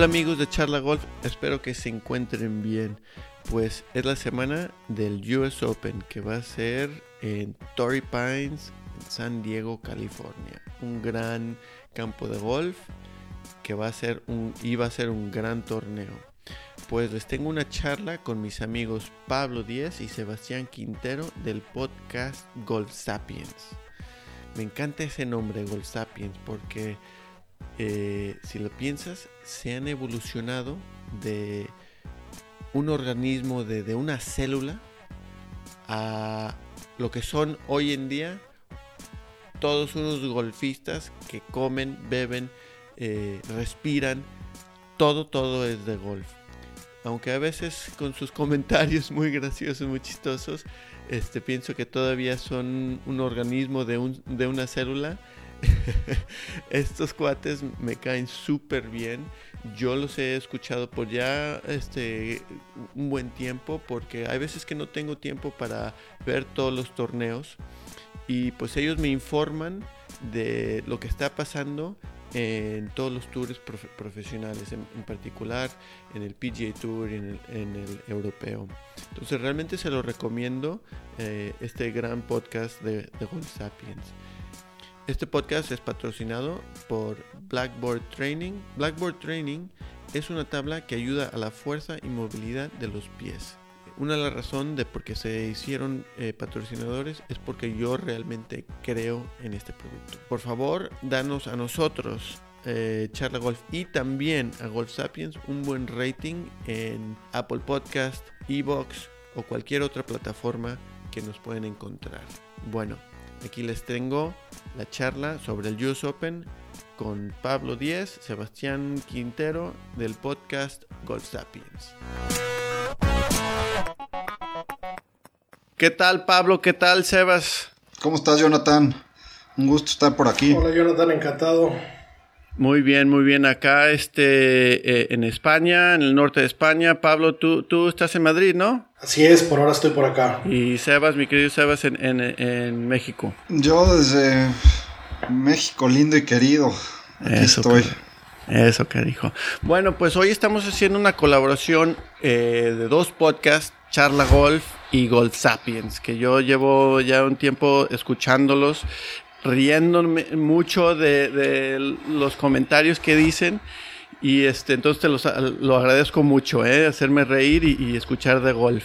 Hola amigos de Charla Golf, espero que se encuentren bien. Pues es la semana del US Open que va a ser en Torrey Pines, en San Diego, California. Un gran campo de golf que va a ser un, a ser un gran torneo. Pues les tengo una charla con mis amigos Pablo Díez y Sebastián Quintero del podcast Golf Sapiens. Me encanta ese nombre, Golf Sapiens, porque eh, si lo piensas, se han evolucionado de un organismo, de, de, una célula, a lo que son hoy en día todos unos golfistas que comen, beben, eh, respiran, todo, todo es de golf. Aunque a veces con sus comentarios muy graciosos, muy chistosos, este, pienso que todavía son un organismo de, un, de una célula Estos cuates me caen súper bien. Yo los he escuchado por ya este un buen tiempo porque hay veces que no tengo tiempo para ver todos los torneos y pues ellos me informan de lo que está pasando en todos los tours profesionales, en, particular en el PGA Tour y en el, europeo. Entonces realmente se lo recomiendo eh, este gran podcast de, de Sapiens. Este podcast es patrocinado por Blackboard Training. Blackboard Training es una tabla que ayuda a la fuerza y movilidad de los pies. Una de las razones de por qué se hicieron eh, patrocinadores es porque yo realmente creo en este producto. Por favor, danos a nosotros eh, Charla Golf y también a Golf Sapiens un buen rating en Apple Podcast, Evox o cualquier otra plataforma que nos pueden encontrar. Bueno, Aquí les tengo la charla sobre el US Open con Pablo Díez, Sebastián Quintero del podcast Golf Sapiens. ¿Qué tal Pablo? ¿Qué tal Sebas? ¿Cómo estás Jonathan? Un gusto estar por aquí. Hola Jonathan, encantado. Muy bien, muy bien. Acá este, eh, en España, en el norte de España. Pablo, tú, tú estás en Madrid, ¿no? Así es, por ahora estoy por acá. Y Sebas, mi querido Sebas, en, en, México. Yo desde México, lindo y querido. Eso estoy. eso que dijo. Bueno, pues hoy estamos haciendo una colaboración eh, de dos podcasts, Charla Golf y Golf Sapiens, que yo llevo ya un tiempo escuchándolos riéndome mucho de, los comentarios que dicen. Y este, entonces te lo agradezco mucho, ¿eh? hacerme reír y, escuchar de golf.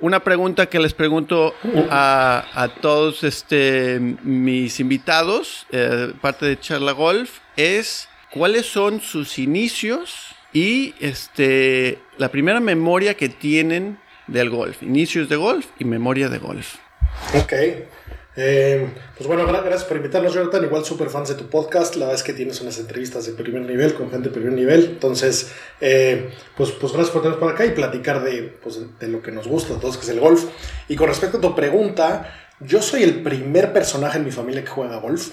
Una pregunta que les pregunto a, todos este, mis invitados, eh, parte de Charla Golf, es cuáles son sus inicios y este, la primera memoria que tienen del golf. Inicios de golf y memoria de golf. Ok. Eh, pues bueno, gracias por invitarnos, Jonathan. Igual súper fans de tu podcast. La verdad es que tienes unas entrevistas de primer nivel con gente de primer nivel. Entonces, eh, pues, pues gracias por tenernos por acá y platicar de, pues, de lo que nos gusta a todos, que es el golf. Y con respecto a tu pregunta, yo soy el primer personaje en mi familia que juega golf.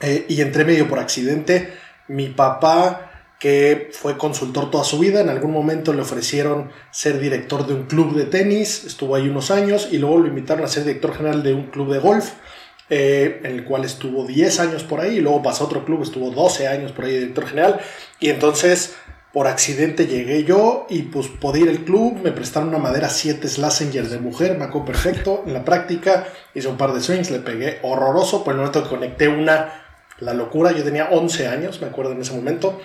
Eh, y entré medio por accidente. Mi papá que fue consultor toda su vida. En algún momento le ofrecieron ser director de un club de tenis, estuvo ahí unos años y luego lo invitaron a ser director general de un club de golf, eh, en el cual estuvo 10 años por ahí y luego pasó a otro club, estuvo 12 años por ahí director general. Y entonces por accidente llegué yo y pues podía ir al club, me prestaron una madera 7 Slazenger de mujer, me acuerdo perfecto, en la práctica. Hice un par de swings, le pegué horroroso, por el momento que conecté una, la locura, yo tenía 11 años, me acuerdo en ese momento,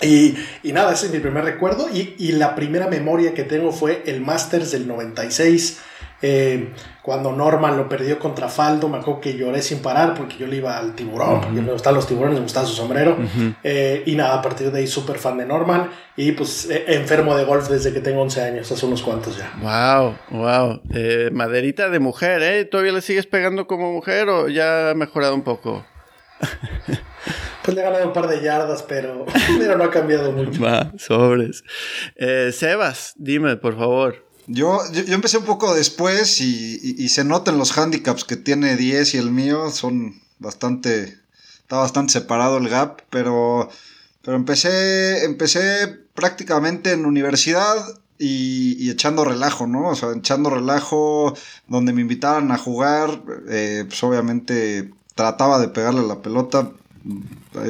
y, y, nada, ese es mi primer recuerdo. Y, y, la primera memoria que tengo fue el Masters del 96. Eh, cuando Norman lo perdió contra Faldo, me acuerdo que lloré sin parar porque yo le iba al tiburón, porque me gustaban los tiburones, me gustaba su sombrero. eh, y nada, a partir de ahí súper fan de Norman y pues eh, enfermo de golf desde que tengo 11 años, hace unos cuantos ya. Wow, wow. Eh, maderita de mujer, ¿eh? ¿Todavía le sigues pegando como mujer o ya ha mejorado un poco? Pues le he ganado un par de yardas, pero, no ha cambiado mucho. Va, sobres. Eh, Sebas, dime, por favor. Yo, yo, empecé un poco después y, se notan los handicaps que tiene 10 y el mío. Son bastante. Está bastante separado el gap, pero. Pero empecé. Empecé prácticamente en universidad y, echando relajo, ¿no? O sea, echando relajo donde me invitaran a jugar. Eh, pues obviamente trataba de pegarle la pelota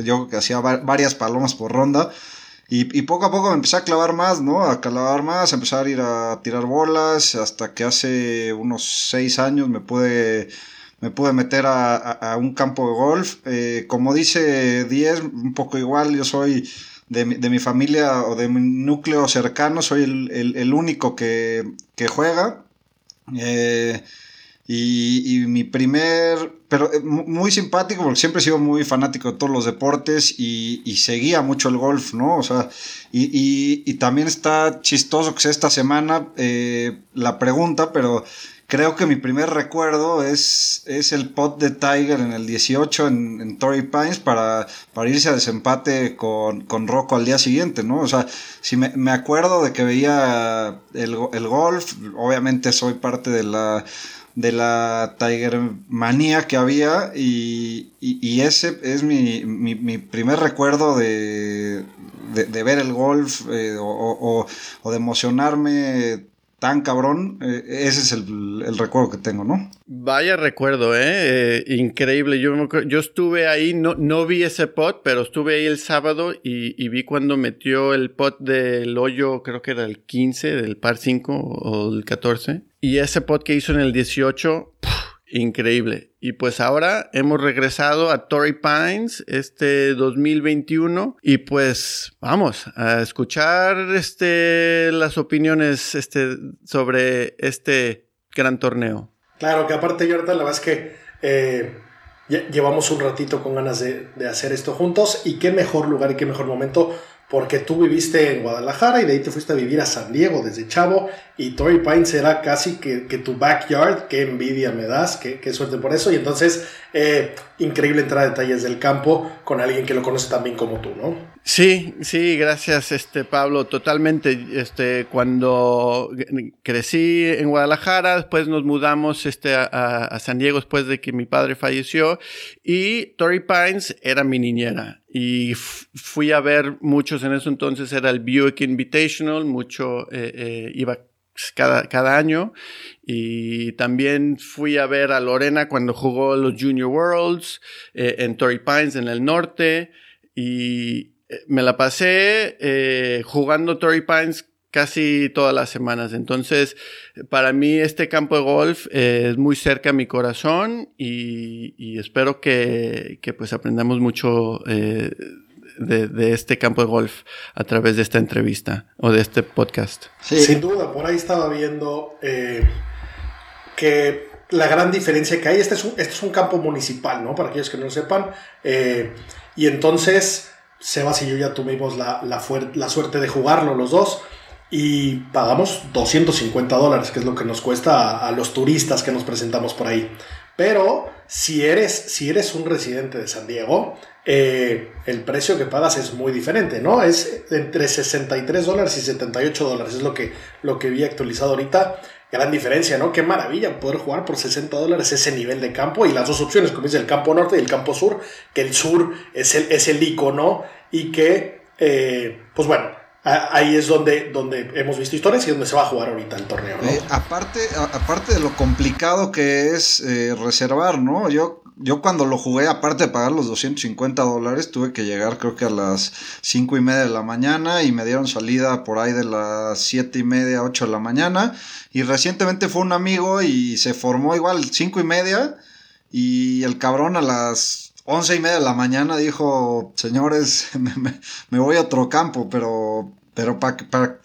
yo que hacía varias palomas por ronda. Y, poco a poco me empecé a clavar más, ¿no? A clavar más, empezar a ir a tirar bolas, hasta que hace unos seis años me pude, me pude meter a, un campo de golf. Eh, como dice Diez, un poco igual, yo soy de, de, mi familia o de mi núcleo cercano, soy el, el, único que, que juega. Eh, y, mi primer, pero eh, muy simpático porque siempre he sido muy fanático de todos los deportes y, seguía mucho el golf, ¿no? O sea, y, también está chistoso que sea esta semana eh, la pregunta, pero creo que mi primer recuerdo es, es el pot de Tiger en el 18 en, en Torrey Pines para, para irse a desempate con, con Rocco al día siguiente, ¿no? O sea, si me, me acuerdo de que veía el, el golf, obviamente soy parte de la de la Tiger manía que había y, y, ese es mi, mi, mi primer recuerdo de, de, ver el golf eh, o, o, de emocionarme tan cabrón, eh, ese es el, el, recuerdo que tengo, ¿no? Vaya recuerdo, ¿eh? eh increíble. Yo, yo estuve ahí, no, no vi ese pot, pero estuve ahí el sábado y, y, vi cuando metió el pot del hoyo, creo que era el 15, del par 5 o el 14. Y ese pot que hizo en el 18, increíble. Y pues ahora hemos regresado a Torrey Pines este 2021 y pues vamos a escuchar este las opiniones este sobre este gran torneo. Claro, que aparte Jordan, la verdad es que eh, llevamos un ratito con ganas de hacer esto juntos y qué mejor lugar y qué mejor momento porque tú viviste en Guadalajara y de ahí te fuiste a vivir a San Diego desde chavo y Torrey Pines era casi que, tu backyard, qué envidia me das, qué, suerte por eso y entonces eh, increíble entrar a detalles del campo con alguien que lo conoce tan bien como tú, ¿no? Sí, sí, gracias, este Pablo, totalmente. Este, cuando crecí en Guadalajara, después nos mudamos este, a, San Diego después de que mi padre falleció y Torrey Pines era mi niñera y fui a ver muchos en ese entonces era el Buick Invitational, mucho eh, eh, iba cada, cada año y también fui a ver a Lorena cuando jugó los Junior Worlds eh, en Torrey Pines en el norte y me la pasé jugando Torrey Pines casi todas las semanas. Entonces, para mí este campo de golf es muy cerca a mi corazón y, espero que, pues aprendamos mucho eh, de, este campo de golf a través de esta entrevista o de este podcast. Sin duda, por ahí estaba viendo eh, que la gran diferencia que hay, este es un, este es un campo municipal, ¿no? Para aquellos que no lo sepan. Eh, y entonces, Sebas y yo ya tuvimos la, la, la suerte de jugarlo los dos y pagamos 250 dólares, que es lo que nos cuesta a, los turistas que nos presentamos por ahí. Pero si eres, si eres un residente de San Diego, eh, el precio que pagas es muy diferente, ¿no? Es entre 63 dólares y 78 dólares, es lo que, lo que vi actualizado ahorita. Gran diferencia, ¿no? Qué maravilla poder jugar por 60 dólares ese nivel de campo y las dos opciones, como dice el campo norte y el campo sur, que el sur es el, es el icono y que, eh, pues bueno, ahí es donde, donde hemos visto historias y donde se va a jugar ahorita el torneo. Eh, aparte, aparte de lo complicado que es eh, reservar, ¿no? Yo, yo cuando lo jugué, aparte de pagar los 250 dólares, tuve que llegar creo que a las 5 y media de la mañana y me dieron salida por ahí de las 7 y media, 8 de la mañana. Y recientemente fue un amigo y se formó igual 5 y media y el cabrón a las once y media de la mañana dijo, señores, me, voy a otro campo, pero, pero para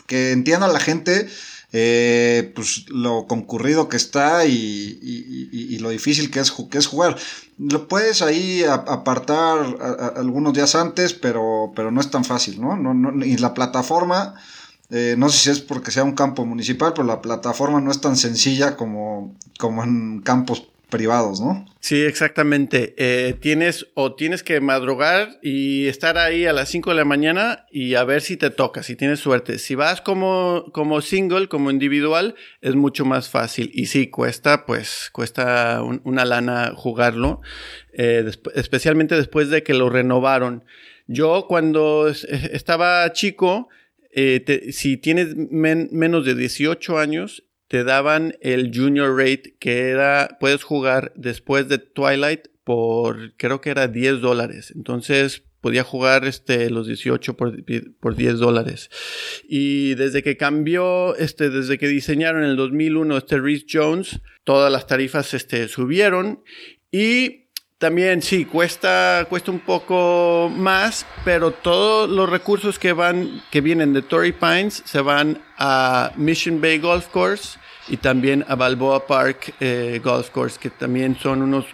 que entienda la gente, eh, pues lo concurrido que está y, lo difícil que es, que es jugar. Lo puedes ahí apartar algunos días antes, pero, pero no es tan fácil, ¿no? no, y la plataforma, eh, no sé si es porque sea un campo municipal, pero la plataforma no es tan sencilla como, como en campos privados, ¿no? Sí, exactamente. Eh, tienes o tienes que madrugar y estar ahí a las 5 de la mañana y a ver si te toca, si tienes suerte. Si vas como, como single, como individual, es mucho más fácil. Y sí, cuesta, pues, cuesta una lana jugarlo, eh, especialmente después de que lo renovaron. Yo cuando estaba chico, eh, si tienes menos de 18 años, te daban el junior rate que era, puedes jugar después de Twilight por, creo que era 10 dólares. Entonces, podía jugar este, los 18 por, por 10 dólares. Y desde que cambió, este, desde que diseñaron en el 2001 este Reese Jones, todas las tarifas este, subieron y también sí, cuesta, cuesta un poco más, pero todos los recursos que van, que vienen de Torrey Pines se van a Mission Bay Golf Course y también a Balboa Park eh, Golf Course, que también son unos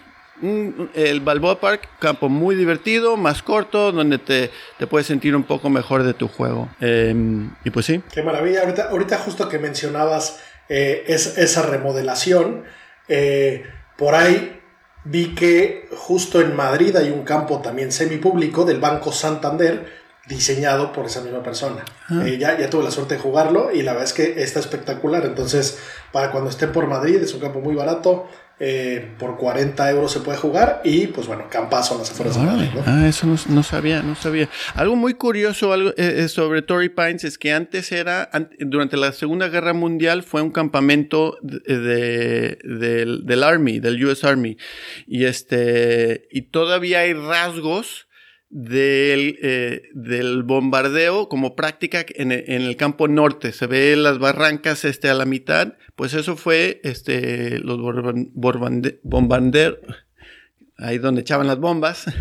el Balboa Park, campo muy divertido, más corto, donde te, te puedes sentir un poco mejor de tu juego. Em, y pues sí. Qué maravilla. Ahorita, justo que mencionabas eh, es, esa remodelación, eh, por ahí vi que justo en Madrid hay un campo también semipúblico del Banco Santander diseñado por esa misma persona. Ah. Eh, ya, ya tuve la suerte de jugarlo y la verdad es que está espectacular. Entonces, para cuando esté por Madrid, es un campo muy barato. Eh, por 40 euros se puede jugar y pues bueno, campazo a las afueras de Madrid. Ah, eso no, sabía, no sabía. Algo muy curioso algo, eh, sobre Torrey Pines es que antes era, durante la Segunda Guerra Mundial fue un campamento de, del, del Army, del US Army. Y este, y todavía hay rasgos del, eh, del bombardeo como práctica en, el campo norte. Se ve las barrancas este, a la mitad. Pues eso fue este, los bombarderos ahí donde echaban las bombas.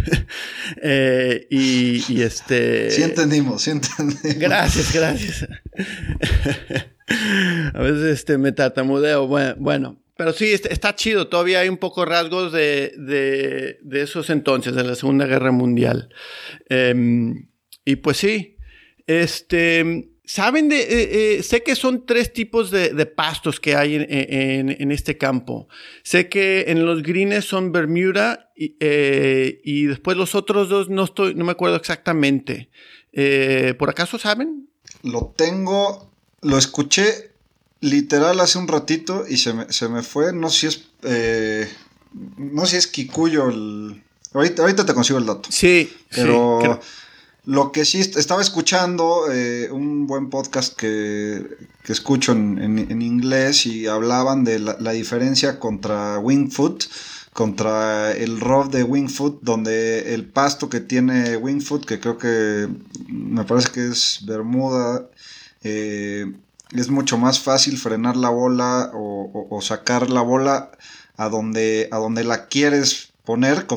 Eh, y, este. Sí entendimos, sí entendimos. Gracias, gracias. a veces este, me tartamudeo. bueno, pero sí, está, chido. Todavía hay un poco rasgos de, de, esos entonces, de la Segunda Guerra Mundial. Em, y pues sí, este, saben de, eh, eh, sé que son tres tipos de, pastos que hay en, este campo. Sé que en los greens son Bermuda y, eh, y después los otros dos no estoy, no me acuerdo exactamente. ¿Por acaso saben? Lo tengo, lo escuché literal hace un ratito y se me, se me fue. No sé si es. Eh, no sé si es Kikuyo el. Ahorita, ahorita te consigo el dato. Sí, pero. Lo que sí estaba escuchando, eh, un buen podcast que, que escucho en, en, inglés y hablaban de la, la, diferencia contra Wingfoot, contra el rough de Wingfoot, donde el pasto que tiene Wingfoot, que creo que me parece que es Bermuda, eh, es mucho más fácil frenar la bola o, sacar la bola a donde, a donde la quieres poner,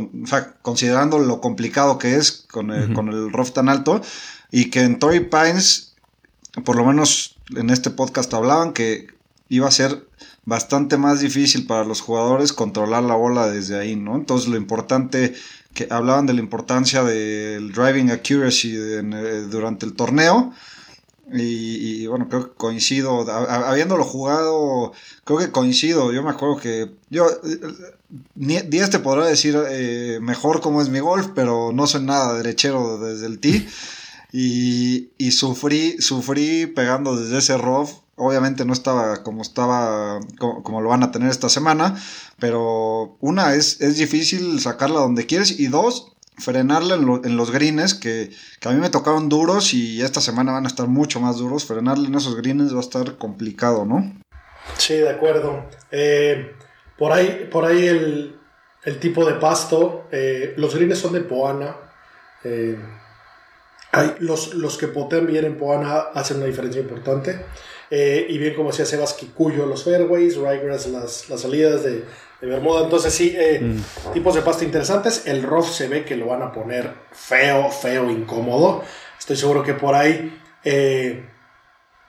considerando lo complicado que es con el, con el rough tan alto, y que en Torrey Pines, por lo menos en este podcast hablaban que iba a ser bastante más difícil para los jugadores controlar la bola desde ahí, ¿no? Entonces lo importante, que hablaban de la importancia del driving accuracy durante el torneo, y, bueno, creo que coincido, habiéndolo jugado, creo que coincido, yo me acuerdo que yo, Díaz te podrá decir eh, mejor cómo es mi golf, pero no soy nada derechero desde el tee. Y, y sufrí, sufrí pegando desde ese rough. Obviamente no estaba como estaba, como, lo van a tener esta semana, pero una es, es difícil sacarla donde quieres y dos, frenarle en, los greens que, a mí me tocaron duros y esta semana van a estar mucho más duros. Frenarle en esos greens va a estar complicado, ¿no? Sí, de acuerdo. Eh, por ahí, por ahí el, tipo de pasto, eh, los greens son de Poana. Eh, hay, los, los que potean bien en Poana hacen una diferencia importante. y bien como decía Sebas Kikuyo, los fairways, Ryegrass, las, las salidas de, de Bermuda. Entonces sí, eh, mm. tipos de pasta interesantes. El rough se ve que lo van a poner feo, feo, incómodo. Estoy seguro que por ahí eh,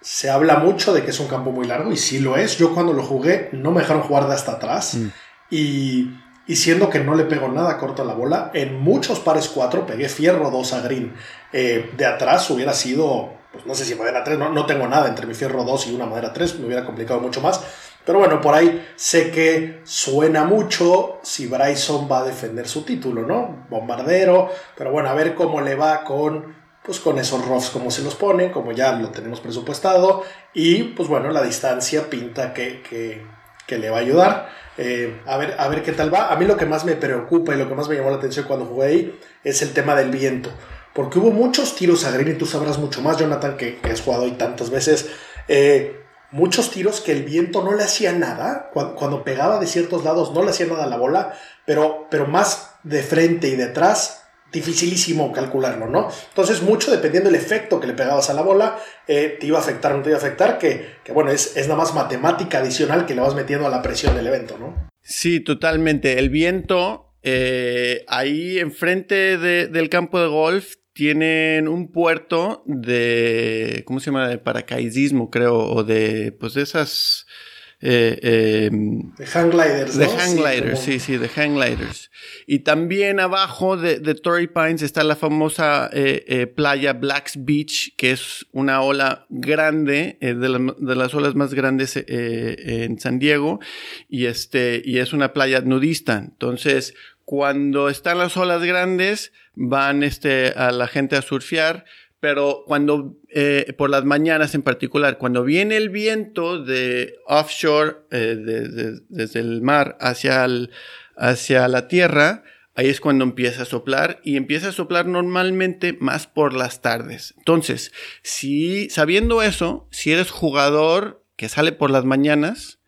se habla mucho de que es un campo muy largo y sí lo es. Yo cuando lo jugué no me dejaron jugar de hasta atrás mm. y, y, siendo que no le pego nada corta la bola, en muchos pares 4 pegué fierro 2 a green. Eh, de atrás hubiera sido, pues no sé si madera 3, no, no tengo nada entre mi fierro 2 y una madera 3, me hubiera complicado mucho más pero bueno, por ahí sé que suena mucho si Bryson va a defender su título, ¿no? Bombardero, pero bueno, a ver cómo le va con, pues con esos roughs, cómo se los ponen, como ya lo tenemos presupuestado. Y pues bueno, la distancia pinta que, que, le va a ayudar. Eh, a, ver, a ver qué tal va. A mí lo que más me preocupa y lo que más me llamó la atención cuando jugué ahí es el tema del viento. Porque hubo muchos tiros a green y tú sabrás mucho más, Jonathan, que, que has jugado ahí tantas veces. Eh, muchos tiros que el viento no le hacía nada, cuando, pegaba de ciertos lados no le hacía nada a la bola, pero, pero más de frente y detrás dificilísimo calcularlo, ¿no? Entonces, mucho dependiendo del efecto que le pegabas a la bola, eh, te iba a afectar o no te iba a afectar, que, bueno, es, es nada más matemática adicional que le vas metiendo a la presión del evento, ¿no? Sí, totalmente. El viento, eh, ahí enfrente del campo de golf, tienen un puerto de, ¿cómo se llama? De paracaidismo, creo, o de, pues de esas eh, em, de hang gliders. De hang gliders, sí, sí, de hang gliders. Y también abajo de, de Torrey Pines está la famosa eh, eh, playa Blacks Beach, que es una ola grande, de, de, las olas más grandes en San Diego, y, este, y es una playa nudista. Entonces, cuando están las olas grandes, van este, a la gente a surfear pero cuando, eh, por las mañanas en particular, cuando viene el viento de offshore, eh, desde el mar hacia, hacia la tierra, ahí es cuando empieza a soplar y empieza a soplar normalmente más por las tardes. Entonces, si sabiendo eso, si eres jugador que sale por las mañanas,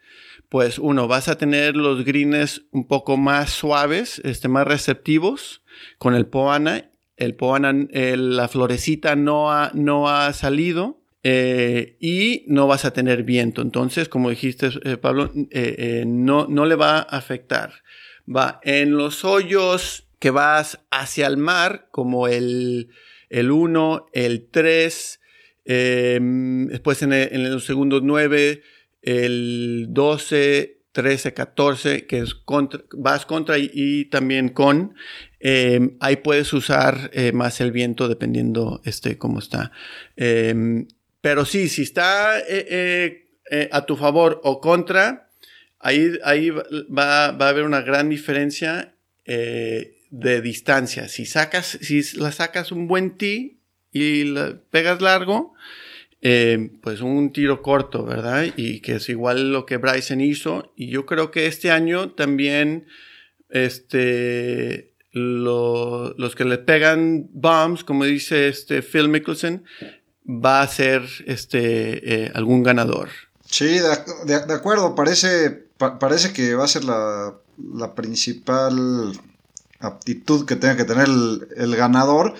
pues uno, vas a tener los greens un poco más suaves, este, más receptivos con el Poana el poana, la florecita no ha, no ha salido eh, y no vas a tener viento. Entonces, como dijiste, eh, Pablo, eh, no, no le va a afectar. Va en los hoyos que vas hacia el mar, como el, el 1, el 3, después en, en, los segundos 9, el 12, 13, 14, que es contra, vas contra y también con. Em, ahí puedes usar eh, más el viento dependiendo este, cómo está. Em, pero sí, si está eh, eh, a tu favor o contra, ahí, ahí va, va a haber una gran diferencia de distancia. Si sacas, si la sacas un buen tee y la pegas largo, em, pues un tiro corto, ¿verdad? Y que es igual lo que Bryson hizo. Y yo creo que este año también, este, los que le pegan bombs, como dice este Phil Mickelson, va a ser este, eh, algún ganador. Sí, de, acuerdo, parece, parece que va a ser la, principal aptitud que tenga que tener el, ganador.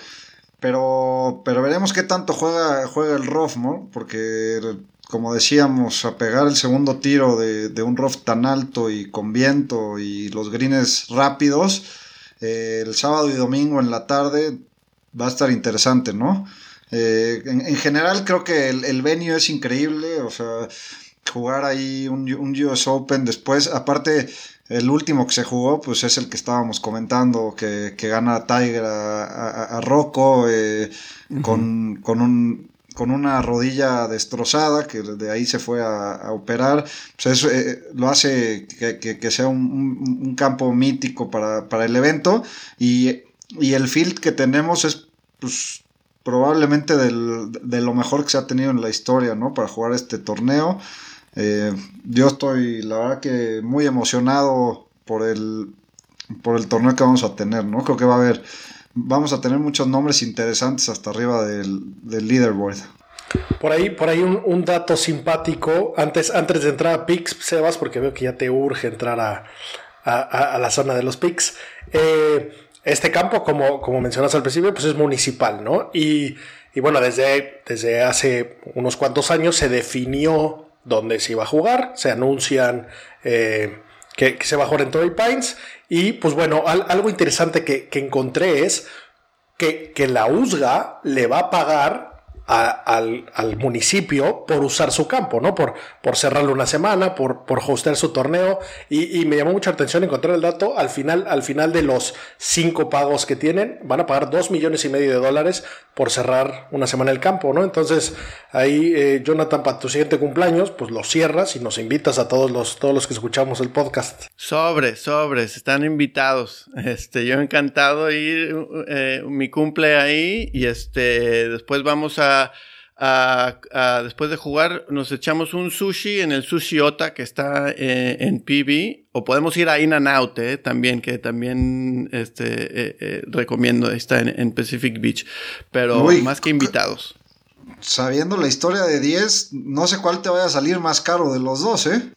Pero, pero veremos qué tanto juega, juega el Roth, ¿no? Porque, como decíamos, a pegar el segundo tiro de, de un Roth tan alto y con viento y los greens rápidos, eh, el sábado y domingo en la tarde va a estar interesante, ¿no? Eh, en, general creo que el, el, es increíble, o sea, jugar ahí un, un, US Open después, aparte el último que se jugó, pues es el que estábamos comentando, que, que gana Tiger a, a, Rocco eh, con, con, un, con una rodilla destrozada, que de ahí se fue a, operar, pues eso eh, lo hace que, sea un, campo mítico para, el evento y, el field que tenemos es pues, probablemente de lo mejor que se ha tenido en la historia, ¿no? Para jugar este torneo. Eh, yo estoy, la verdad que muy emocionado por el, por el torneo que vamos a tener, ¿no? Creo que va a haber vamos a tener muchos nombres interesantes hasta arriba del, leaderboard. Por ahí, por ahí un, dato simpático, antes, antes de entrar a PIX, Sebas, porque veo que ya te urge entrar a, la zona de los PIX. Eh, este campo, como, como mencionas al principio, pues es municipal, ¿no? Y, bueno, desde, desde hace unos cuantos años se definió dónde se iba a jugar, se anuncian eh, que, se va a jugar en Torrey Pines y pues bueno, algo interesante que, que encontré es que, que, la USGA le va a pagar al, al, municipio por usar su campo, ¿no? Por, por cerrarlo una semana, por, por hostear su torneo. Y, y, me llamó mucha atención encontrar el dato. Al final, al final de los cinco pagos que tienen, van a pagar dos millones y medio de dólares por cerrar una semana el campo, ¿no? Entonces, ahí, eh, Jonathan, para tu siguiente cumpleaños, pues lo cierras y nos invitas a todos los, todos los que escuchamos el podcast. Sobres, sobres, están invitados. Este, yo encantado ir eh, mi cumple ahí y este, después vamos a después de jugar, nos echamos un sushi en el Sushi Ota que está eh, en PB. O podemos ir a In and Out eh, también, que también este, eh, recomiendo. Está en, Pacific Beach. Pero más que invitados. Sabiendo la historia de 10, no sé cuál te vaya a salir más caro de los dos, ¿eh?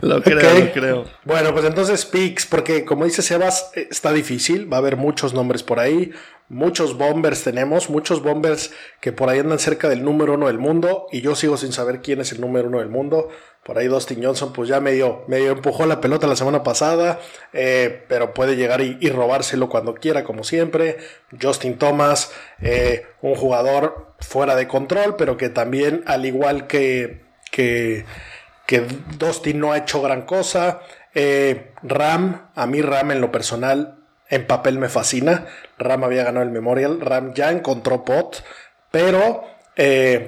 Lo creo, lo creo. Bueno, pues entonces picks, porque como dice Sebas, está difícil, va a haber muchos nombres por ahí, muchos bombers tenemos, muchos bombers que por ahí andan cerca del número uno del mundo, y yo sigo sin saber quién es el número uno del mundo. Por ahí Dustin Johnson pues ya medio, medio empujó la pelota la semana pasada, eh, pero puede llegar y, robárselo cuando quiera, como siempre. Justin Thomas, eh, un jugador fuera de control, pero que también, al igual que, que, que Dustin no ha hecho gran cosa. Eh, Ram, a mí Ram en lo personal, en papel me fascina. Ram había ganado el Memorial, Ram ya encontró pot, pero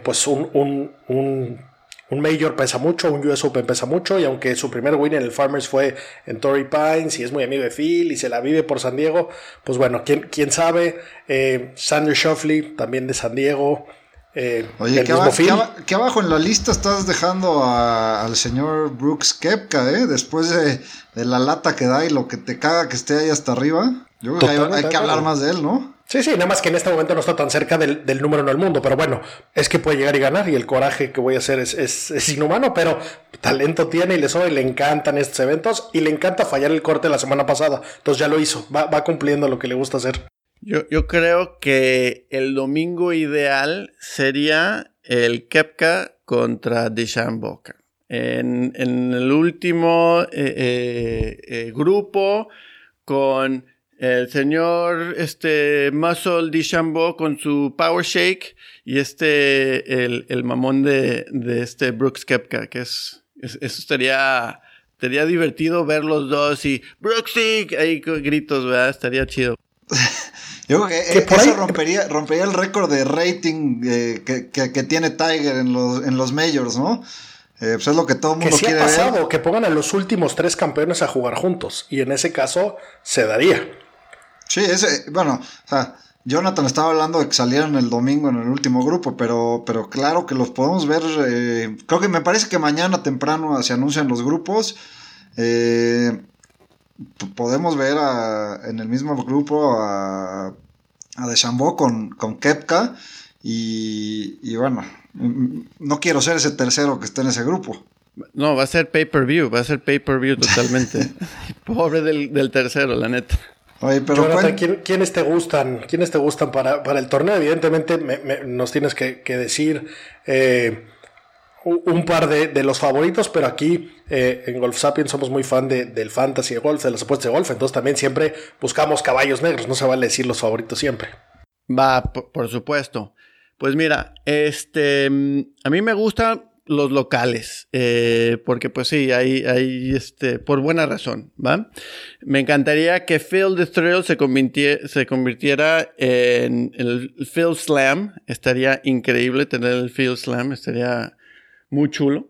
pues un, un, un un Major pesa mucho, un US Open pesa mucho, y aunque su primer win en el Farmers fue en Torrey Pines y es muy amigo de Phil y se la vive por San Diego, pues bueno, quién, quién sabe. Eh, Shoffley, también de San Diego. Eh, Oye, que, abajo en la lista estás dejando al señor Brooks Kepka, ¿eh? Después de, la lata que da y lo que te caga que esté ahí hasta arriba. Yo creo que hay, que hablar más de él, ¿no? Sí, sí, nada más que en este momento no está tan cerca del, número en el mundo, pero bueno, es que puede llegar y ganar y el coraje que voy a hacer es, inhumano, pero talento tiene y le sobra y le encantan estos eventos y le encanta fallar el corte la semana pasada, entonces ya lo hizo, va, cumpliendo lo que le gusta hacer. Yo, yo creo que el domingo ideal sería el Kepka contra Boca. En, en el último eh, eh, eh, grupo con el señor este Muscle DeChambeau con su Power Shake y este el, el mamón de, de, este Brooks Kepka, que es, eso estaría estaría divertido ver los dos y Brooksy ahí con gritos, ¿verdad? Estaría chido. Yo creo que, eso rompería, rompería el récord de rating eh, que, que, tiene Tiger en los, en los majors, ¿no? Eh, pues es lo que todo el mundo quiere ha pasado, Que pongan a los últimos tres campeones a jugar juntos. Y en ese caso se daría. Sí, ese, bueno, o sea, Jonathan estaba hablando de que salieron el domingo en el último grupo, pero, pero claro que los podemos ver. Eh, creo que me parece que mañana temprano se anuncian los grupos. Eh, podemos ver en el mismo grupo a, a Deschambeau con, con Kepka. Y, y bueno, no quiero ser ese tercero que esté en ese grupo. No, va a ser pay-per-view, va a ser pay-per-view totalmente. Pobre del, del tercero, la neta. Oye, pero Jonathan, ¿quiénes te gustan? ¿Quiénes te gustan para, para el torneo? Evidentemente nos tienes que, decir eh, un par de, los favoritos, pero aquí eh, en Golf Sapiens somos muy fan del fantasy de golf, de las apuestas de golf, entonces también siempre buscamos caballos negros, no se vale decir los favoritos siempre. Va, por, supuesto. Pues mira, este, a mí me gusta los locales, eh, porque pues sí, hay, hay, este, por buena razón, ¿va? Me encantaría que Phil the Thrill se, convirtiera, se convirtiera en el Phil Slam, estaría increíble tener el Phil Slam, estaría muy chulo.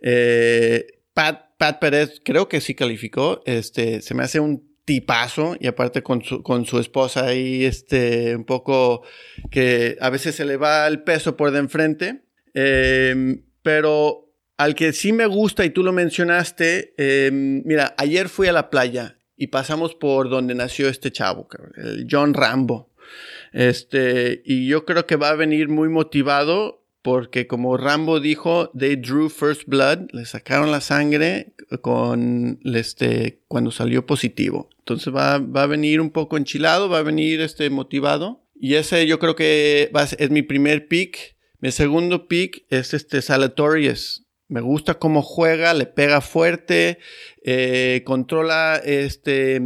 Eh, Pat, Pat Pérez creo que sí calificó, este, se me hace un tipazo y aparte con su, con su esposa ahí, este, un poco que a veces se le va el peso por de enfrente. Eh, pero al que sí me gusta y tú lo mencionaste, em, mira, ayer fui a la playa y pasamos por donde nació este chavo, el John Rambo. Este, y yo creo que va a venir muy motivado porque como Rambo dijo, they drew first blood, le sacaron la sangre con este cuando salió positivo. Entonces va, va a venir un poco enchilado, va a venir este motivado. Y ese yo creo que va es mi primer pick. Mi segundo pick es este Salatorius. Me gusta cómo juega, le pega fuerte, eh, controla este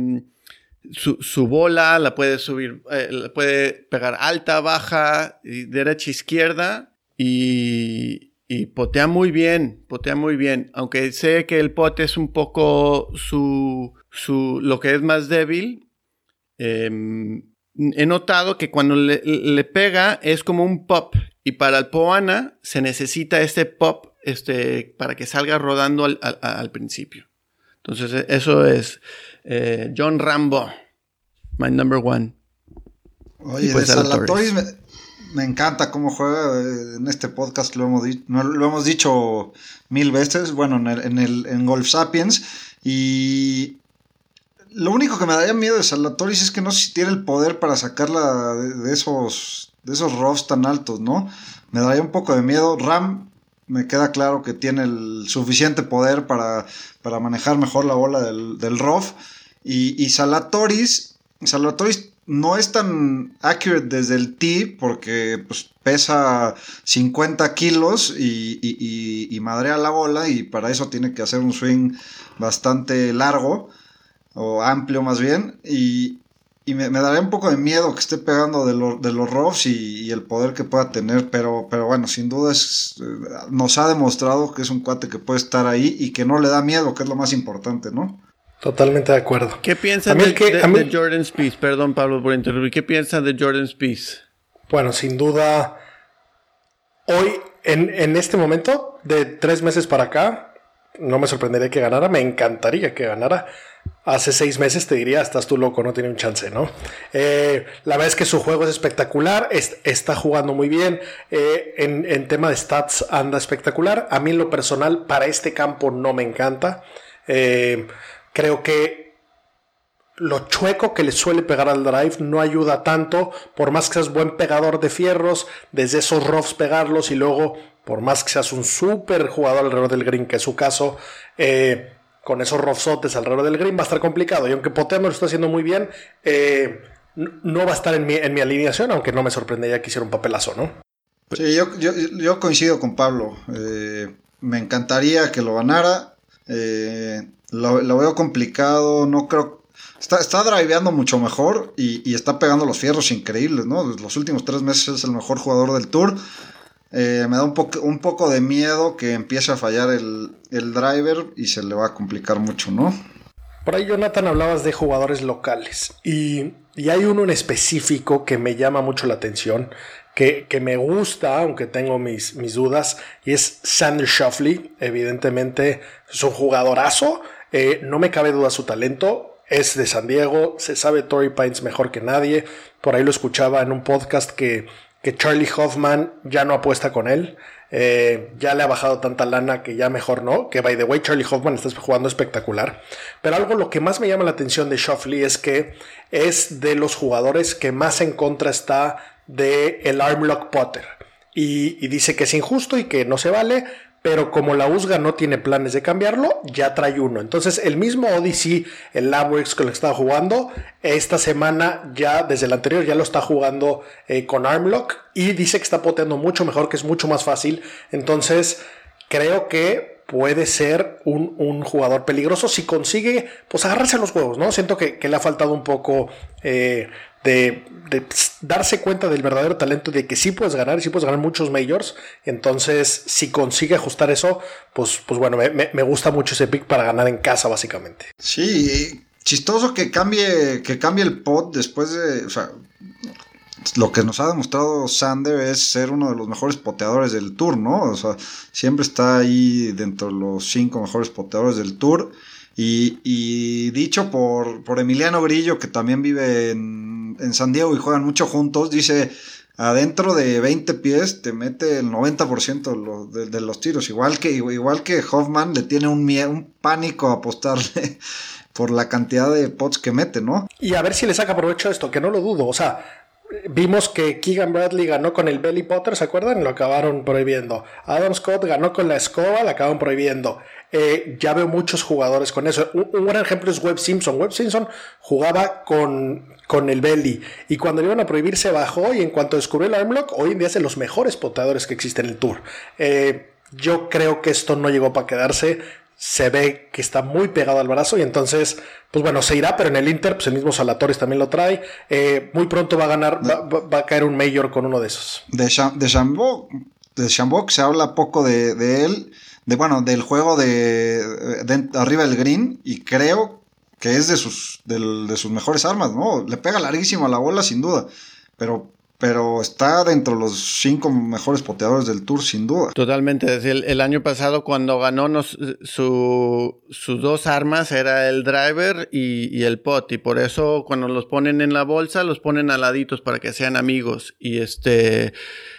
su, bola, la puede subir, eh, la puede pegar alta, baja, derecha, izquierda y, y, potea muy bien, potea muy bien. Aunque sé que el pote es un poco su, su lo que es más débil. Em, he notado que cuando le, le, pega es como un pop y para el Poana se necesita este pop este, para que salga rodando al, principio. Entonces, e, eso es eh, John Rambo, my number one. Oye, pues de me, encanta cómo juega. Eh, en este podcast lo hemos, lo hemos dicho mil veces. Bueno, en, el, en, el, en Golf Sapiens. Y lo único que me daría miedo de Salatoris es que no sé si tiene el poder para sacarla de esos de esos roughs tan altos, ¿no? Me daría un poco de miedo. Ram me queda claro que tiene el suficiente poder para, para manejar mejor la bola del, del. Y, y Salatoris, Salatoris no es tan accurate desde el tee porque pues, pesa 50 kilos y, y, y, madrea la bola y para eso tiene que hacer un swing bastante largo o amplio más bien y, me, daría un poco de miedo que esté pegando de, de los roughs y, el poder que pueda tener pero, pero bueno sin duda es, eh, nos ha demostrado que es un cuate que puede estar ahí y que no le da miedo que es lo más importante ¿no? Totalmente de acuerdo. ¿Qué piensan de, de, Jordan Spieth? Perdón, Pablo, por interrumpir. ¿Qué piensan de Jordan Spieth? Bueno, sin duda, hoy, en, en, este momento, de tres meses para acá, no me sorprendería que ganara, me encantaría que ganara. Hace seis meses te diría, estás tú loco, no tiene un chance, ¿no? Eh, la verdad es que su juego es espectacular, está jugando muy bien, eh, en, en tema de stats anda espectacular. A mí en lo personal, para este campo no me encanta. Eh, Creo que lo chueco que le suele pegar al drive no ayuda tanto, por más que seas buen pegador de fierros, desde esos roughs pegarlos y luego, por más que seas un súper jugador alrededor del green, que es su caso, eh, con esos roughsotes alrededor del green va a estar complicado. Y aunque Potter lo está haciendo muy bien, eh, no va a estar en mi, alineación, aunque no me sorprendería que hiciera un papelazo, ¿no? Sí, yo, coincido con Pablo. Eh, me encantaría que lo ganara. Lo, veo complicado, no creo. Está, está driveando mucho mejor y, está pegando los fierros increíbles, ¿no? Los últimos tres meses es el mejor jugador del tour. Eh, me da un, poco un poco de miedo que empiece a fallar el, el driver y se le va a complicar mucho, ¿no? Por ahí, Jonathan, hablabas de jugadores locales y, y, hay uno en específico que me llama mucho la atención, que, que me gusta, aunque tengo mis, mis dudas, y es Sander Shoffley. Evidentemente es un jugadorazo, eh, no me cabe duda su talento. Es de San Diego, se sabe Tory Pines mejor que nadie. Por ahí lo escuchaba en un podcast que, que Charlie Hoffman ya no apuesta con él. Eh, ya le ha bajado tanta lana que ya mejor no. Que by the way, Charlie Hoffman está jugando espectacular. Pero algo lo que más me llama la atención de Shoffley es que es de los jugadores que más en contra está de el Armlock Potter. Y, dice que es injusto y que no se vale, pero como la USGA no tiene planes de cambiarlo, ya trae uno. Entonces, el mismo Odyssey, el el que estaba jugando, esta semana ya, desde el anterior, ya lo está jugando eh, con Armlock y dice que está poteando mucho mejor, que es mucho más fácil. Entonces, creo que puede ser un, jugador peligroso si consigue, pues, agarrarse a los huevos, ¿no? Siento que, le ha faltado un poco eh, de, darse cuenta del verdadero talento de que sí puedes ganar y sí puedes ganar muchos majors. Entonces, si consigue ajustar eso, pues, pues bueno, me, gusta mucho ese pick para ganar en casa, básicamente. Sí, chistoso que cambie, que cambie el pot después de. O sea, lo que nos ha demostrado Sander es ser uno de los mejores poteadores del tour, ¿no? O sea, siempre está ahí dentro de los cinco mejores poteadores del tour. Y, dicho por, por, Emiliano Grillo, que también vive en, San Diego y juegan mucho juntos, dice, adentro de 20 pies te mete el 90% de, los tiros. Igual que, igual que Hoffman le tiene un, un pánico a apostarle por la cantidad de pots que mete, ¿no? Y a ver si le saca provecho esto, que no lo dudo. O sea, vimos que Keegan Bradley ganó con el Belly Potter, ¿se acuerdan? Lo acabaron prohibiendo. Adam Scott ganó con la escoba, la acaban prohibiendo. Eh, ya veo muchos jugadores con eso. Un, buen ejemplo es Webb Simpson. Webb Simpson jugaba con, con el belly y cuando le iban a prohibir se bajó y en cuanto descubrió el armlock, hoy en día es de los mejores poteadores que existen en el tour. Eh, yo creo que esto no llegó para quedarse. Se ve que está muy pegado al brazo y entonces, pues bueno, se irá, pero en el Inter, pues el mismo Salatoris también lo trae. Eh, muy pronto va a ganar, va, a caer un mayor con uno de esos. De, Chambok, de se habla poco de, de él de bueno, del juego de, arriba del green y creo que es de sus, de sus mejores armas, ¿no? Le pega larguísimo a la bola sin duda, pero, pero está dentro de los cinco mejores poteadores del tour sin duda. Totalmente, el, el año pasado cuando ganó nos, su, sus dos armas era el driver y, y, el pot y por eso cuando los ponen en la bolsa los ponen aladitos para que sean amigos y este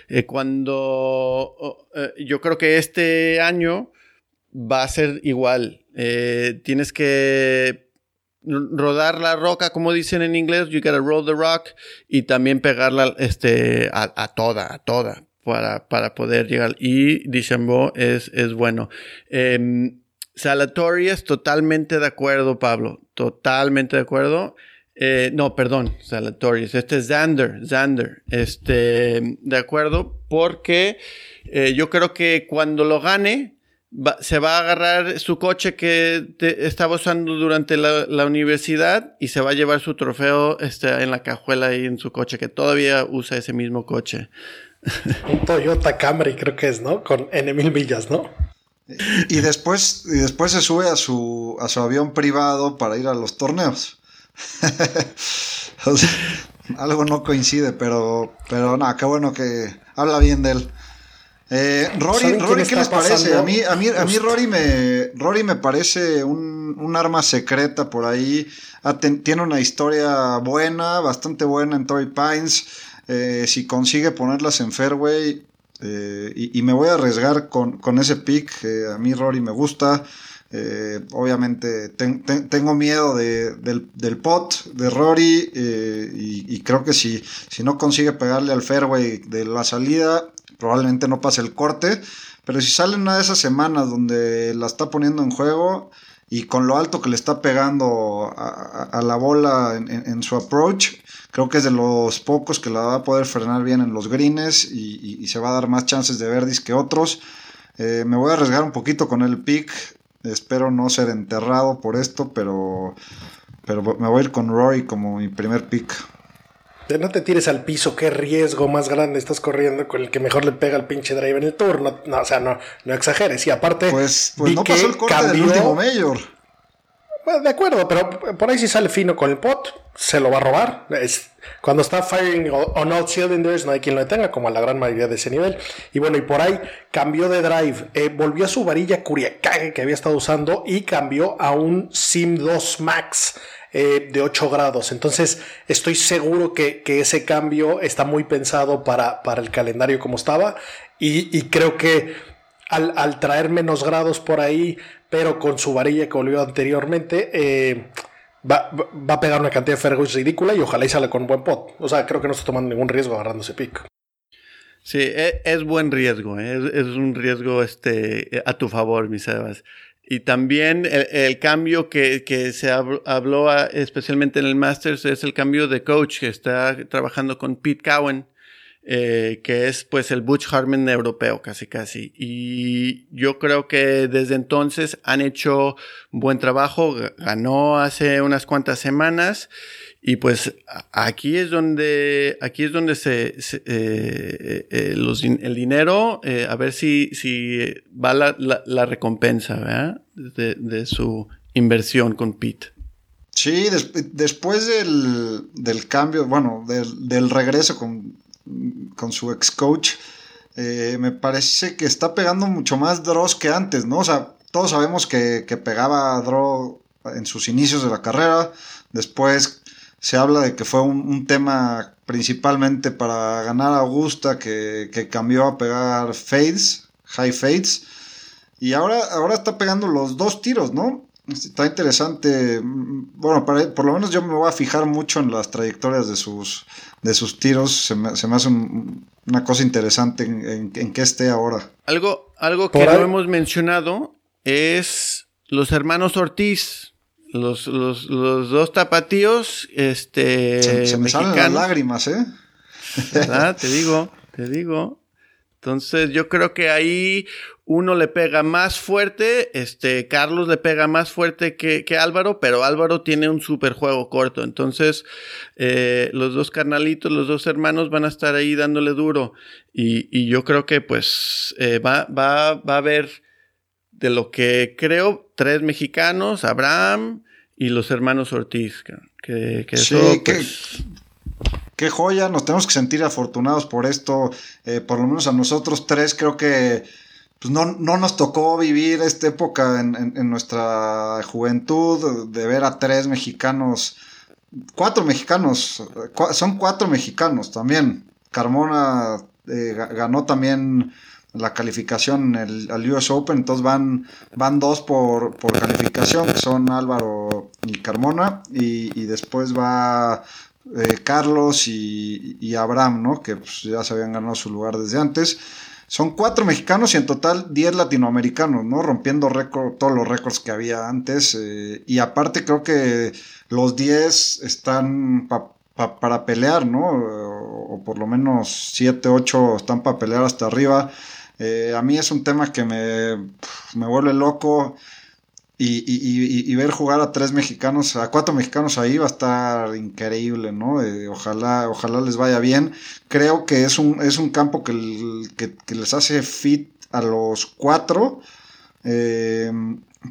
eh, cuando eh, yo creo que este año va a ser igual. Eh, tienes que rodar la roca, como dicen en inglés, you gotta roll the rock, y también pegarla este, a, toda, a toda. para, para poder llegar. Y DeChambeau es, es bueno. Eh, totalmente de acuerdo, Pablo. Totalmente de acuerdo. Eh, no, perdón, Salatorius. Este es Xander, Xander. Este, de acuerdo, porque eh, yo creo que cuando lo gane, se va a agarrar su coche que estaba usando durante la, universidad y se va a llevar su trofeo este, en la cajuela ahí en su coche, que todavía usa ese mismo coche. Un Toyota Camry creo que es, ¿no? Con N mil millas, ¿no? Y después, y después se sube a su, a su avión privado para ir a los torneos. algo no coincide, pero, pero nada, qué bueno que habla bien de él. Eh, Rory, Rory ¿qué les parece? A mí, a mí, a mí Rory, me, Rory me parece un, un arma secreta por ahí. tiene una historia buena, bastante buena en Toy Pines. Eh, si consigue ponerlas en fairway, eh, y, me voy a arriesgar con, ese pick. a mí Rory me gusta. Eh, obviamente tengo miedo del, pot de Rory eh, y, creo que si, si no consigue pegarle al fairway de la salida, probablemente no pase el corte. Pero si sale una de esas semanas donde la está poniendo en juego y con lo alto que le está pegando a, la bola en, su approach, creo que es de los pocos que la va a poder frenar bien en los greens y, se va a dar más chances de verdis que otros. Eh, me voy a arriesgar un poquito con el pick. Espero no ser enterrado por esto, pero, pero me voy a ir con Roy como mi primer pick. No te tires al piso, qué riesgo más grande estás corriendo con el que mejor le pega al pinche drive en el tour. No, o sea, no, no exageres. Y aparte, pues, pues no pasó el corte del último mayor. de acuerdo, pero por ahí si sale fino con el pot, se lo va a robar. Es, cuando está firing on all cylinders, no hay quien lo detenga, como a la gran mayoría de ese nivel. Y bueno, y por ahí cambió de drive, eh, volvió a su varilla Kuriakage que había estado usando y cambió a un Sim 2 Max. Eh, de 8 grados. Entonces, estoy seguro que, ese cambio está muy pensado para, para el calendario como estaba. Y, creo que al, traer menos grados por ahí, pero con su varilla que volvió anteriormente, eh, va, a pegar una cantidad de fairways ridícula y ojalá y sale con buen pot. O sea, creo que no está tomando ningún riesgo agarrando ese. Sí, e, es, buen riesgo, ¿eh? es, un riesgo este, a tu favor, mi Sebas. Y también el, cambio que, que, se habló, especialmente en el Masters es el cambio de coach que está trabajando con Pete Cowan, eh, que es pues el Butch Harmon europeo casi casi. Y yo creo que desde entonces han hecho buen trabajo, ganó hace unas cuantas semanas y pues aquí es donde, aquí es donde se, eh, eh, eh, el dinero, a ver si, si va la, la, recompensa de, de, su inversión con Pete. Sí, después del, del, cambio, bueno, del, del regreso con, con, su ex coach, me parece que está pegando mucho más draws que antes, ¿no? O sea, todos sabemos que, que pegaba draw en sus inicios de la carrera, después se habla de que fue un, tema principalmente para ganar a Augusta que, cambió a pegar fades, high fades. Y ahora, ahora está pegando los dos tiros, ¿no? Está interesante. Bueno, por lo menos yo me voy a fijar mucho en las trayectorias de sus, de sus tiros. Se me, se me hace una cosa interesante en, en, que esté ahora. Algo, algo que no hemos mencionado es los hermanos Ortiz los, los, los dos tapatíos, este. Se, me salen las lágrimas, ¿eh? Ah, te digo, te digo. Entonces, yo creo que ahí uno le pega más fuerte, este, Carlos le pega más fuerte que, que Álvaro, pero Álvaro tiene un super juego corto. Entonces, eh, los dos carnalitos, los dos hermanos van a estar ahí dándole duro. Y, y yo creo que, pues, eh, va, va, va a haber de lo que creo, tres mexicanos, Abraham y los hermanos Ortiz. Que, que sí, pues, qué, joya, nos tenemos que sentir afortunados por esto, eh, por lo menos a nosotros tres creo que pues no, no nos tocó vivir esta época en, en, nuestra juventud de ver a tres mexicanos, cuatro mexicanos, son cuatro mexicanos también. Carmona eh, ganó también la calificación el, al US Open, entonces van, van dos por, por calificación, que son Álvaro y Carmona, y, después va eh, Carlos y, Abraham, ¿no? Que pues, ya se habían ganado su lugar desde antes. Son cuatro mexicanos y en total diez latinoamericanos, ¿no? Rompiendo récord, todos los récords que había antes. Eh, y aparte creo que los diez están para pelear, ¿no? O, por lo menos siete, ocho están para pelear hasta arriba. Eh, a mí es un tema que me, me vuelve loco. Y, ver jugar a tres mexicanos, a cuatro mexicanos ahí va a estar increíble, ¿no? Eh, ojalá, ojalá les vaya bien. Creo que es un, es un campo que, les hace fit a los cuatro. Eh,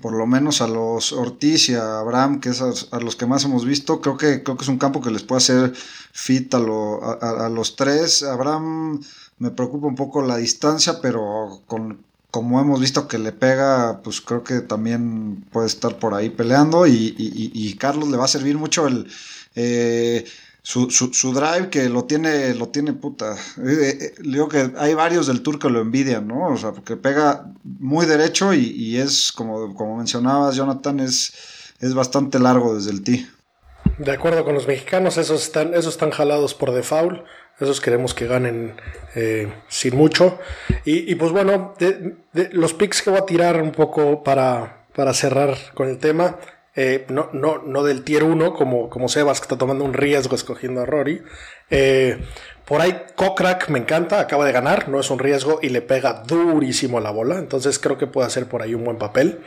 por lo menos a los Ortiz y a Abraham, que es a, los que más hemos visto, creo que, creo que es un campo que les puede hacer fit a, a los tres. Abraham me preocupa un poco la distancia, pero con, como hemos visto que le pega, pues creo que también puede estar por ahí peleando y, Carlos le va a servir mucho el... Eh, su, su, drive que lo tiene, lo tiene puta. Eh, eh, digo que hay varios del tour que lo envidian, ¿no? O sea, porque pega muy derecho y, es, como, como mencionabas, Jonathan, es, es bastante largo desde el tee. De acuerdo con los mexicanos, esos están, esos están jalados por default. Esos queremos que ganen eh, sin mucho. Y, pues bueno, los picks que voy a tirar un poco para, para cerrar con el tema. Eh, no, no, no del tier 1 como, como Sebas que está tomando un riesgo escogiendo a Rory. Eh, por ahí Kokrak me encanta, acaba de ganar, no es un riesgo y le pega durísimo a la bola. Entonces creo que puede hacer por ahí un buen papel.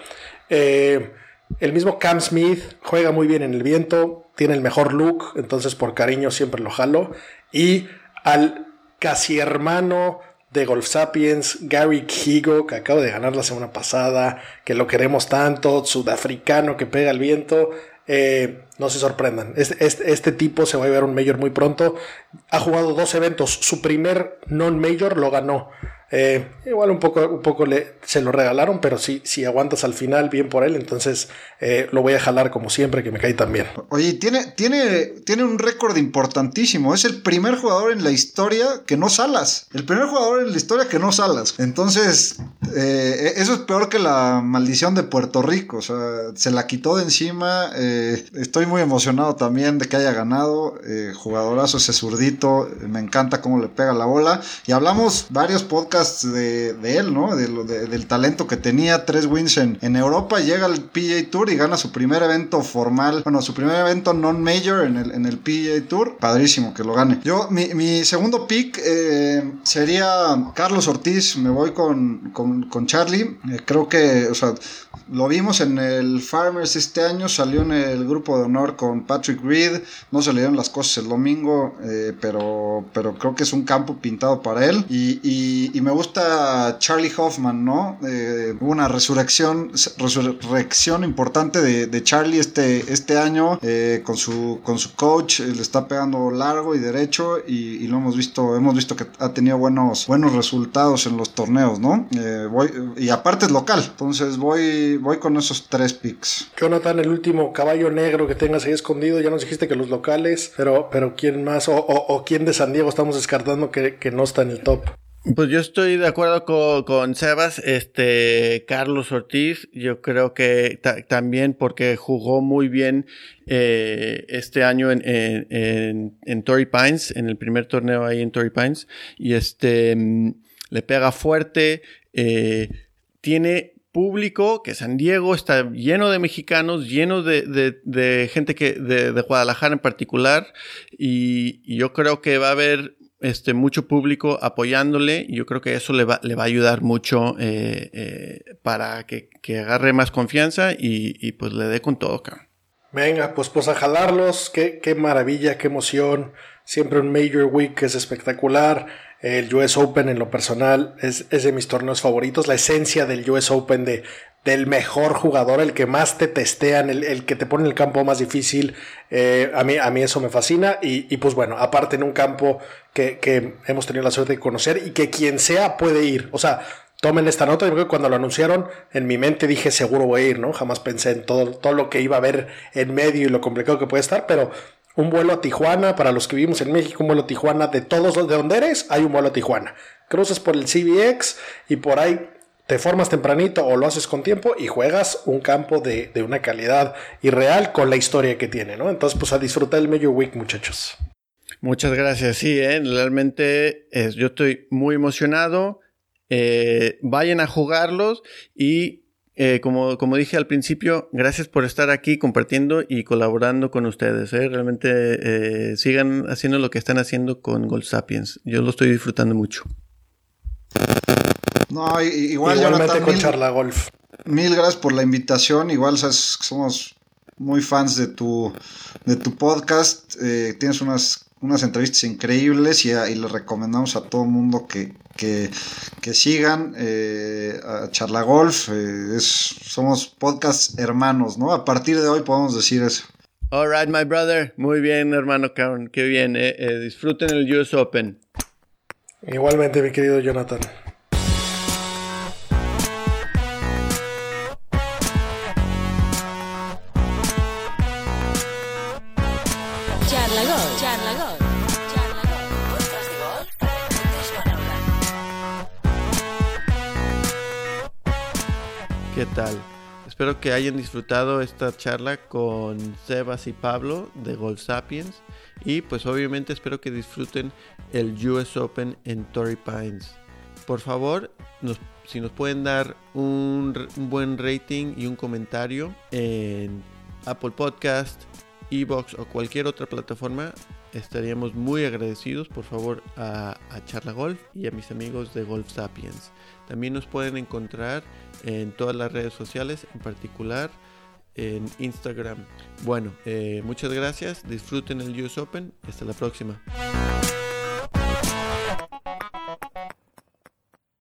el mismo Cam Smith juega muy bien en el viento, tiene el mejor look, entonces por cariño siempre lo jalo. Y al casi hermano de Golf Sapiens, Gary Higo, que acaba de ganar la semana pasada, que lo queremos tanto, sudafricano que pega el viento. Eh, no se sorprendan. Este, este, este, tipo se va a ver un Major muy pronto. Ha jugado dos eventos. Su primer non-Major lo ganó. Eh, igual un poco, un poco le, se lo regalaron, pero si, si aguantas al final, bien por él, entonces eh, lo voy a jalar como siempre, que me cae tan bien. Oye, tiene, tiene, tiene un récord importantísimo. Es el primer jugador en la historia que no salas. El primer jugador en la historia que no salas. Entonces, eh, eso es peor que la maldición de Puerto Rico. O sea, se la quitó de encima. estoy muy emocionado también de que haya ganado. jugadorazo ese zurdito. Me encanta cómo le pega la bola. Y hablamos varios podcasts de, él, ¿no? De, del talento que tenía, tres wins en, en, Europa, llega al PGA Tour y gana su primer evento formal, bueno, su primer evento non-major en el, en el PGA Tour. Padrísimo que lo gane. Yo, mi, segundo pick eh, sería Carlos Ortiz, me voy con, con, Charlie. Eh, creo que, o sea, lo vimos en el Farmers este año, salió en el grupo de honor con Patrick Reed, no se le dieron las cosas el domingo, eh, pero, pero creo que es un campo pintado para él. Y, y, me gusta Charlie Hoffman, ¿no? Eh, una resurrección, resurrección importante de, Charlie este, este año eh, con, su, con su coach, le está pegando largo y derecho y, lo hemos visto, hemos visto que ha tenido buenos, buenos resultados en los torneos, ¿no? voy, y aparte es local, entonces voy voy, con esos tres picks. Jonathan, el último caballo negro que tengas ahí escondido, ya nos dijiste que los locales, pero, pero ¿quién más o, o, quién de San Diego estamos descartando que, no está en el top? Pues yo estoy de acuerdo con, Sebas, este Carlos Ortiz, yo creo que también porque jugó muy bien eh, este año en, en, en, Torrey Pines, en el primer torneo ahí en Torrey Pines, y este mm, le pega fuerte, eh, tiene público, que San Diego está lleno de mexicanos, lleno de, gente que, de, Guadalajara en particular, y, yo creo que va a haber este, mucho público apoyándole, y yo creo que eso le va, le va a ayudar mucho eh, eh, para que, agarre más confianza y, pues le dé con todo, acá. Venga, pues pues a jalarlos, qué, qué maravilla, qué emoción, siempre un Major Week es espectacular el US Open en lo personal es, de mis torneos favoritos. La esencia del US Open de, del mejor jugador, el que más te testean, el, que te pone en el campo más difícil. Eh, a, mí, a mí eso me fascina. Y, pues bueno, aparte en un campo que, que, hemos tenido la suerte de conocer y que quien sea puede ir. O sea, tomen esta nota. Yo creo que cuando lo anunciaron, en mi mente dije seguro voy a ir, ¿no? Jamás pensé en todo, todo lo que iba a haber en medio y lo complicado que puede estar, pero un vuelo a Tijuana, para los que vivimos en México, un vuelo a Tijuana, de todos los de donde eres, hay un vuelo a Tijuana. Cruces por el CBX y por ahí te formas tempranito o lo haces con tiempo y juegas un campo de, una calidad irreal con la historia que tiene, ¿no? Entonces, pues a disfrutar el Major Week, muchachos. Muchas gracias, sí, ¿eh? realmente yo estoy muy emocionado. Eh, vayan a jugarlos y eh, como, como dije al principio, gracias por estar aquí compartiendo y colaborando con ustedes. ¿eh? Realmente eh, sigan haciendo lo que están haciendo con Gold Sapiens. Yo lo estoy disfrutando mucho. No, igual Igualmente con Charla Golf. Mil gracias por la invitación. Igual somos muy fans de tu, de tu podcast. tienes unas unas entrevistas increíbles y, les recomendamos a todo el mundo que, que, sigan eh, a Charla Golf. Eh, somos podcast hermanos, ¿no? A partir de hoy podemos decir eso. All right, my brother. Muy bien, hermano Karen. Qué bien. Eh, disfruten el US Open. Igualmente, mi querido Jonathan. Espero que hayan disfrutado esta charla con Sebas y Pablo de Gold Sapiens. Y pues obviamente espero que disfruten el US Open en Torrey Pines. Por favor, si nos pueden dar un, un, buen rating y un comentario en Apple Podcast, Evox o cualquier otra plataforma, estaríamos muy agradecidos por favor a, Charla Golf y a mis amigos de Golf Sapiens. También nos pueden encontrar en todas las redes sociales, en particular en Instagram. Bueno, eh, muchas gracias, disfruten el US Open, hasta la próxima.